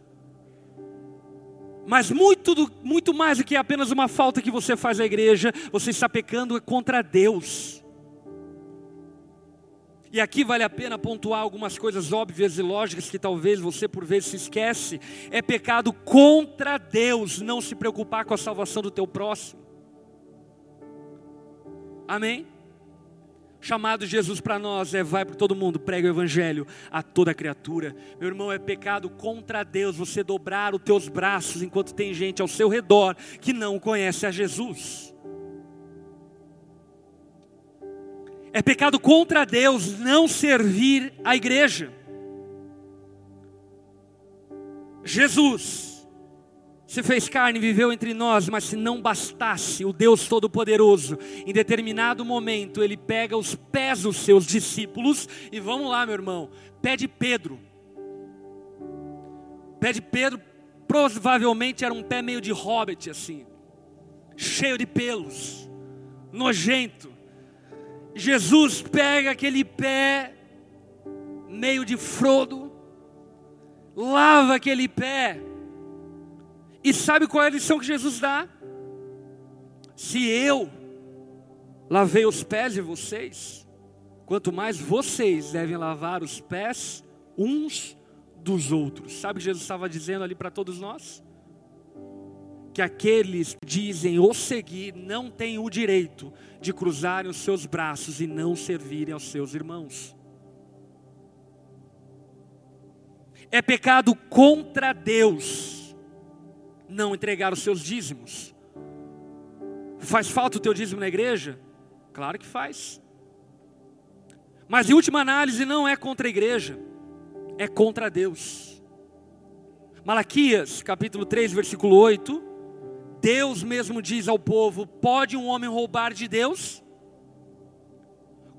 Mas muito, do, muito mais do que apenas uma falta que você faz à igreja, você está pecando contra Deus. E aqui vale a pena pontuar algumas coisas óbvias e lógicas que talvez você por vezes se esquece. É pecado contra Deus não se preocupar com a salvação do teu próximo. Amém? Chamado de Jesus para nós é vai para todo mundo, prega o evangelho a toda criatura. Meu irmão, é pecado contra Deus você dobrar os teus braços enquanto tem gente ao seu redor que não conhece a Jesus. É pecado contra Deus não servir a igreja. Jesus se fez carne viveu entre nós, mas se não bastasse, o Deus Todo-Poderoso, em determinado momento, ele pega os pés dos seus discípulos, e vamos lá, meu irmão, pé de Pedro. Pé de Pedro provavelmente era um pé meio de hobbit assim. cheio de pelos, nojento. Jesus pega aquele pé meio de frodo, lava aquele pé, e sabe qual é a lição que Jesus dá? Se eu lavei os pés de vocês, quanto mais vocês devem lavar os pés uns dos outros. Sabe o que Jesus estava dizendo ali para todos nós? Que aqueles que dizem o seguir não têm o direito de cruzarem os seus braços e não servirem aos seus irmãos. É pecado contra Deus não entregar os seus dízimos. Faz falta o teu dízimo na igreja? Claro que faz. Mas em última análise não é contra a igreja, é contra Deus. Malaquias, capítulo 3, versículo 8, Deus mesmo diz ao povo: Pode um homem roubar de Deus?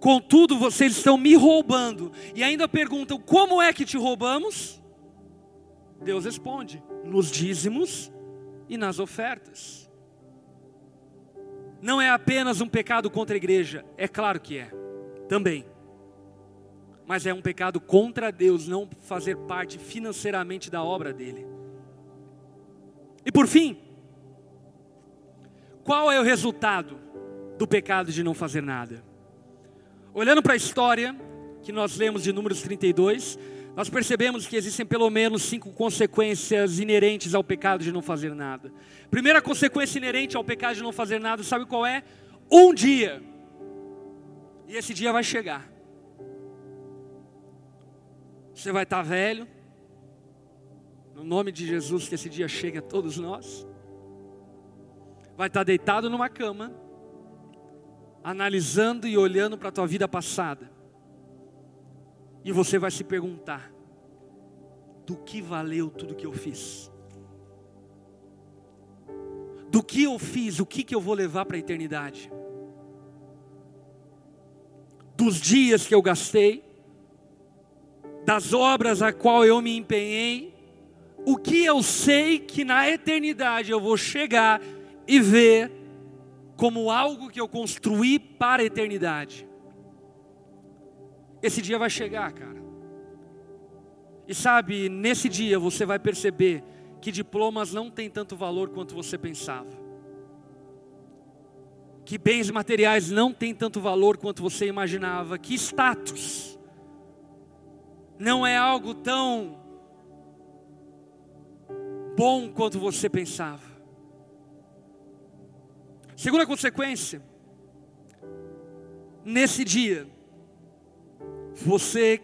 Contudo, vocês estão me roubando. E ainda perguntam: Como é que te roubamos? Deus responde: Nos dízimos e nas ofertas. Não é apenas um pecado contra a igreja, é claro que é, também. Mas é um pecado contra Deus não fazer parte financeiramente da obra dele. E por fim, qual é o resultado do pecado de não fazer nada? Olhando para a história que nós lemos de Números 32, nós percebemos que existem pelo menos cinco consequências inerentes ao pecado de não fazer nada. Primeira consequência inerente ao pecado de não fazer nada, sabe qual é? Um dia. E esse dia vai chegar. Você vai estar velho. No nome de Jesus, que esse dia chegue a todos nós. Vai estar deitado numa cama, analisando e olhando para a tua vida passada e você vai se perguntar: do que valeu tudo que eu fiz? Do que eu fiz, o que, que eu vou levar para a eternidade? Dos dias que eu gastei, das obras a qual eu me empenhei, o que eu sei que na eternidade eu vou chegar e ver como algo que eu construí para a eternidade. Esse dia vai chegar, cara. E sabe, nesse dia você vai perceber que diplomas não têm tanto valor quanto você pensava. Que bens materiais não têm tanto valor quanto você imaginava. Que status não é algo tão bom quanto você pensava. Segunda consequência, nesse dia, você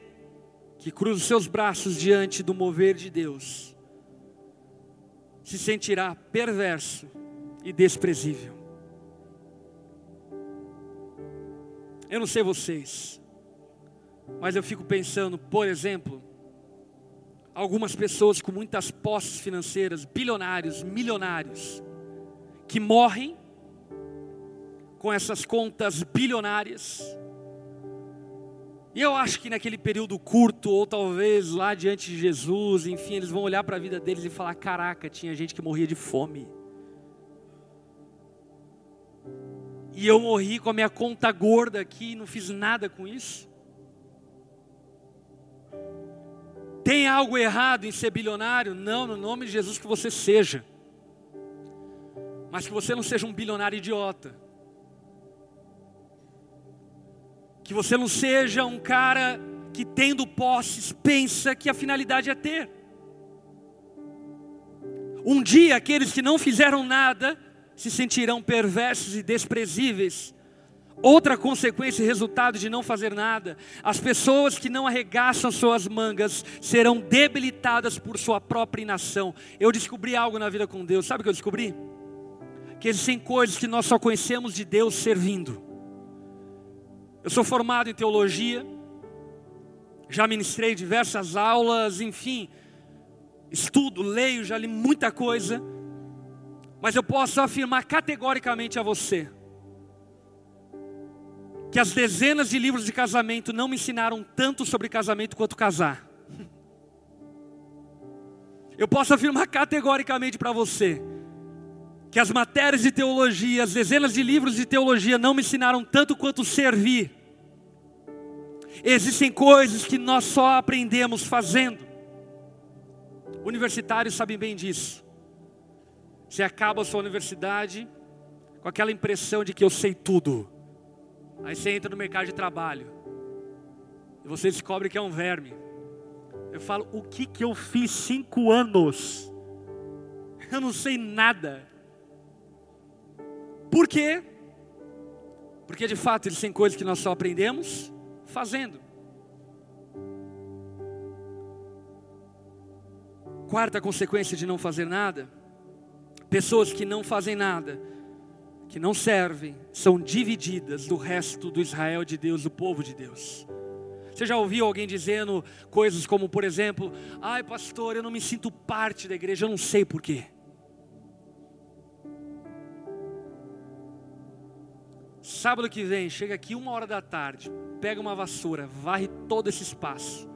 que cruza os seus braços diante do mover de Deus, se sentirá perverso e desprezível. Eu não sei vocês, mas eu fico pensando, por exemplo, algumas pessoas com muitas posses financeiras, bilionários, milionários, que morrem com essas contas bilionárias, e eu acho que naquele período curto, ou talvez lá diante de Jesus, enfim, eles vão olhar para a vida deles e falar: caraca, tinha gente que morria de fome. E eu morri com a minha conta gorda aqui e não fiz nada com isso. Tem algo errado em ser bilionário? Não, no nome de Jesus que você seja. Mas que você não seja um bilionário idiota Que você não seja um cara que, tendo posses, pensa que a finalidade é ter. Um dia, aqueles que não fizeram nada se sentirão perversos e desprezíveis. Outra consequência e resultado de não fazer nada: as pessoas que não arregaçam suas mangas serão debilitadas por sua própria inação. Eu descobri algo na vida com Deus, sabe o que eu descobri? Que existem coisas que nós só conhecemos de Deus servindo. Eu sou formado em teologia, já ministrei diversas aulas, enfim, estudo, leio, já li muita coisa, mas eu posso afirmar categoricamente a você que as dezenas de livros de casamento não me ensinaram tanto sobre casamento quanto casar. Eu posso afirmar categoricamente para você que as matérias de teologia, as dezenas de livros de teologia não me ensinaram tanto quanto servir. Existem coisas que nós só aprendemos fazendo. Universitários sabem bem disso. Você acaba a sua universidade com aquela impressão de que eu sei tudo. Aí você entra no mercado de trabalho e você descobre que é um verme. Eu falo, o que que eu fiz cinco anos? Eu não sei nada. Por quê? Porque de fato existem coisas que nós só aprendemos fazendo. Quarta consequência de não fazer nada: pessoas que não fazem nada, que não servem, são divididas do resto do Israel de Deus, do povo de Deus. Você já ouviu alguém dizendo coisas como, por exemplo, ai pastor, eu não me sinto parte da igreja, eu não sei porquê. Sábado que vem, chega aqui uma hora da tarde, pega uma vassoura, varre todo esse espaço.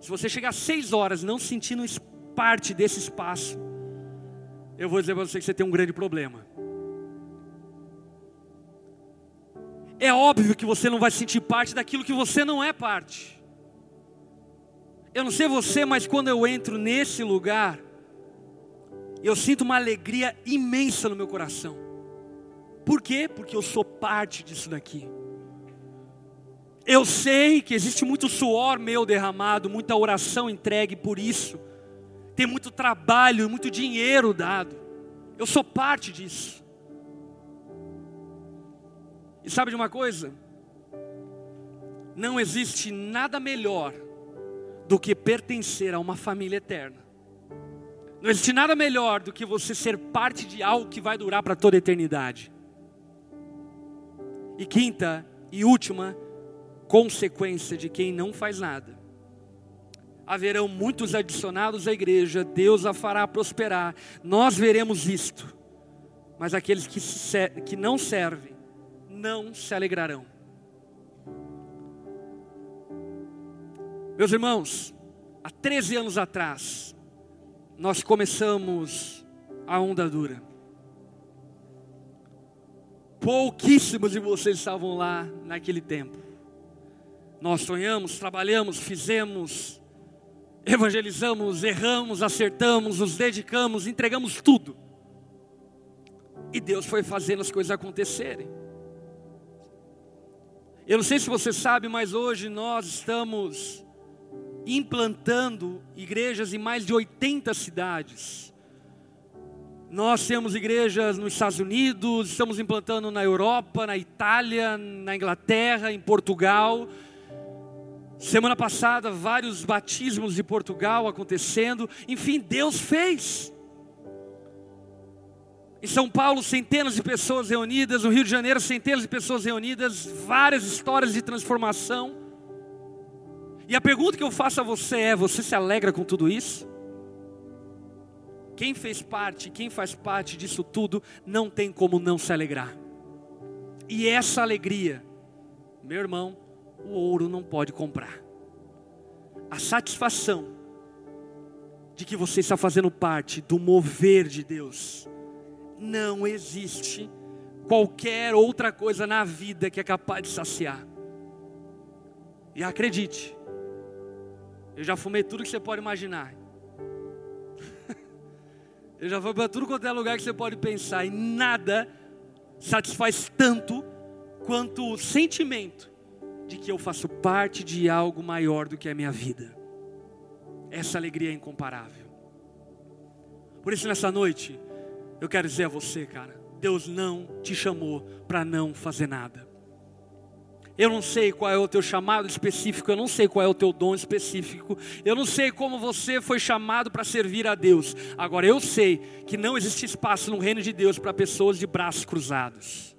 Se você chegar às seis horas não sentindo parte desse espaço, eu vou dizer para você que você tem um grande problema. É óbvio que você não vai sentir parte daquilo que você não é parte. Eu não sei você, mas quando eu entro nesse lugar, eu sinto uma alegria imensa no meu coração. Por quê? Porque eu sou parte disso daqui. Eu sei que existe muito suor meu derramado, muita oração entregue por isso. Tem muito trabalho, muito dinheiro dado. Eu sou parte disso. E sabe de uma coisa? Não existe nada melhor do que pertencer a uma família eterna. Não existe nada melhor do que você ser parte de algo que vai durar para toda a eternidade. E quinta e última consequência de quem não faz nada. Haverão muitos adicionados à igreja, Deus a fará prosperar, nós veremos isto, mas aqueles que, se, que não servem, não se alegrarão. Meus irmãos, há 13 anos atrás, nós começamos a onda dura. Pouquíssimos de vocês estavam lá naquele tempo. Nós sonhamos, trabalhamos, fizemos, evangelizamos, erramos, acertamos, nos dedicamos, entregamos tudo. E Deus foi fazendo as coisas acontecerem. Eu não sei se você sabe, mas hoje nós estamos implantando igrejas em mais de 80 cidades. Nós temos igrejas nos Estados Unidos, estamos implantando na Europa, na Itália, na Inglaterra, em Portugal. Semana passada, vários batismos de Portugal acontecendo. Enfim, Deus fez. Em São Paulo, centenas de pessoas reunidas. No Rio de Janeiro, centenas de pessoas reunidas. Várias histórias de transformação. E a pergunta que eu faço a você é: você se alegra com tudo isso? Quem fez parte, quem faz parte disso tudo, não tem como não se alegrar. E essa alegria, meu irmão, o ouro não pode comprar. A satisfação de que você está fazendo parte do mover de Deus, não existe qualquer outra coisa na vida que é capaz de saciar. E acredite, eu já fumei tudo que você pode imaginar. Eu já fui para tudo quanto é lugar que você pode pensar, e nada satisfaz tanto quanto o sentimento de que eu faço parte de algo maior do que a minha vida. Essa alegria é incomparável. Por isso, nessa noite, eu quero dizer a você, cara, Deus não te chamou para não fazer nada. Eu não sei qual é o teu chamado específico, eu não sei qual é o teu dom específico, eu não sei como você foi chamado para servir a Deus. Agora eu sei que não existe espaço no reino de Deus para pessoas de braços cruzados.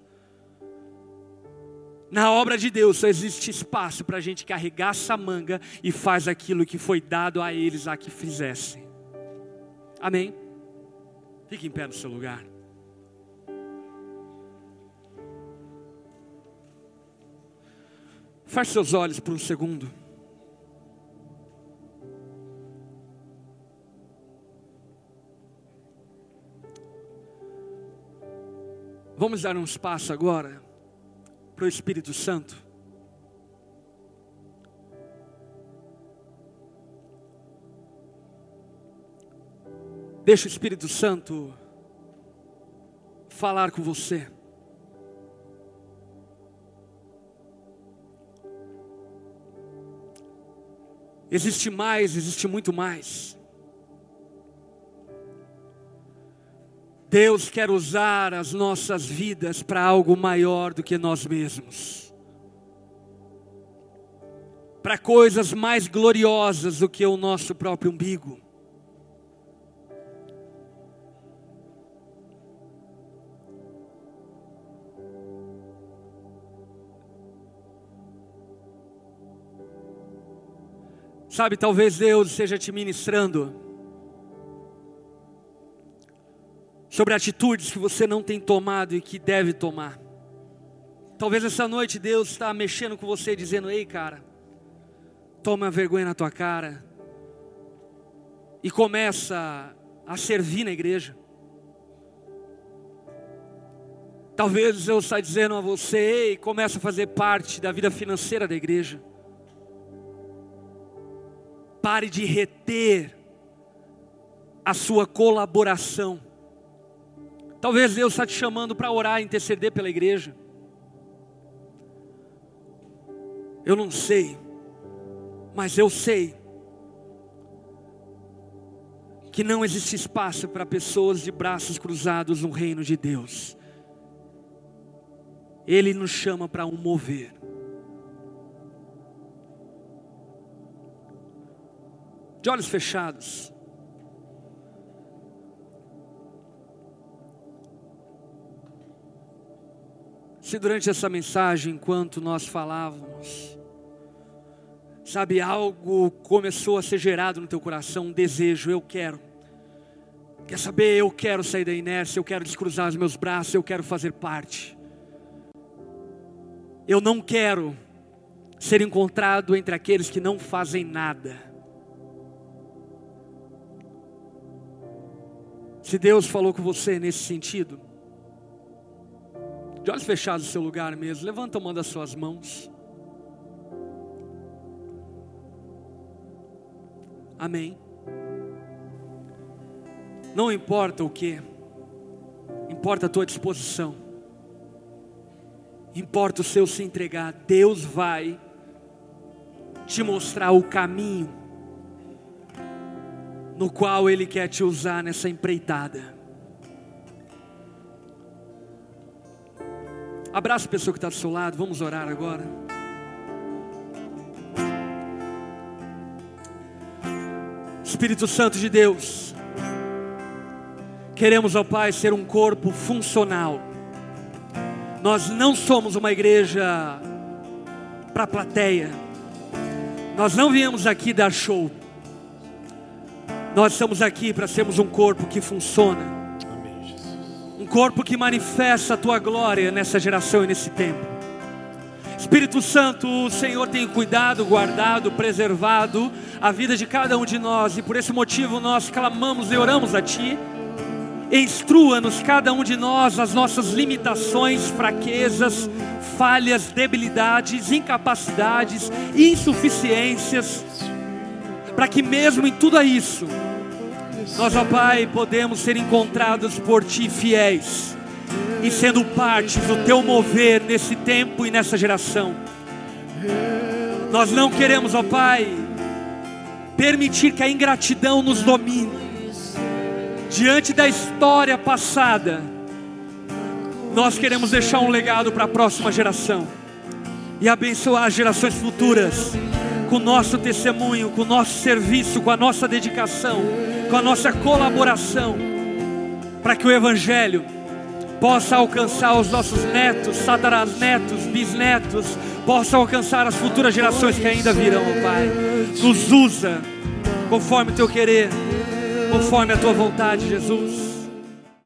Na obra de Deus só existe espaço para a gente carregar essa manga e faz aquilo que foi dado a eles a que fizessem. Amém? Fique em pé no seu lugar. Feche seus olhos por um segundo. Vamos dar um espaço agora para o Espírito Santo. Deixa o Espírito Santo falar com você. Existe mais, existe muito mais. Deus quer usar as nossas vidas para algo maior do que nós mesmos. Para coisas mais gloriosas do que o nosso próprio umbigo. Sabe, talvez Deus esteja te ministrando sobre atitudes que você não tem tomado e que deve tomar. Talvez essa noite Deus está mexendo com você, dizendo: Ei, cara, toma vergonha na tua cara e começa a servir na igreja. Talvez Deus está dizendo a você: Ei, começa a fazer parte da vida financeira da igreja. Pare de reter a sua colaboração. Talvez Deus está te chamando para orar, interceder pela igreja. Eu não sei, mas eu sei que não existe espaço para pessoas de braços cruzados no reino de Deus. Ele nos chama para um mover. De olhos fechados. Se durante essa mensagem, enquanto nós falávamos, sabe, algo começou a ser gerado no teu coração, um desejo, eu quero. Quer saber, eu quero sair da inércia, eu quero descruzar os meus braços, eu quero fazer parte. Eu não quero ser encontrado entre aqueles que não fazem nada. Se Deus falou com você nesse sentido, de olhos fechados no seu lugar mesmo, levanta uma das suas mãos. Amém. Não importa o que, importa a tua disposição, importa o seu se entregar. Deus vai te mostrar o caminho no qual Ele quer te usar nessa empreitada. Abraça a pessoa que está do seu lado, vamos orar agora. Espírito Santo de Deus, queremos, ó Pai, ser um corpo funcional. Nós não somos uma igreja para plateia, nós não viemos aqui dar show. Nós estamos aqui para sermos um corpo que funciona. Um corpo que manifesta a tua glória nessa geração e nesse tempo. Espírito Santo, o Senhor tem cuidado, guardado, preservado a vida de cada um de nós e por esse motivo nós clamamos e oramos a Ti. Instrua-nos, cada um de nós, as nossas limitações, fraquezas, falhas, debilidades, incapacidades, insuficiências para que mesmo em tudo isso, nós, ó Pai, podemos ser encontrados por Ti fiéis e sendo parte do Teu mover nesse tempo e nessa geração. Nós não queremos, ó Pai, permitir que a ingratidão nos domine. Diante da história passada, nós queremos deixar um legado para a próxima geração e abençoar as gerações futuras com o nosso testemunho, com o nosso serviço, com a nossa dedicação, com a nossa colaboração, para que o Evangelho possa alcançar os nossos netos, netos, bisnetos, possa alcançar as futuras gerações que ainda virão, Pai. Nos usa conforme o teu querer, conforme a tua vontade, Jesus.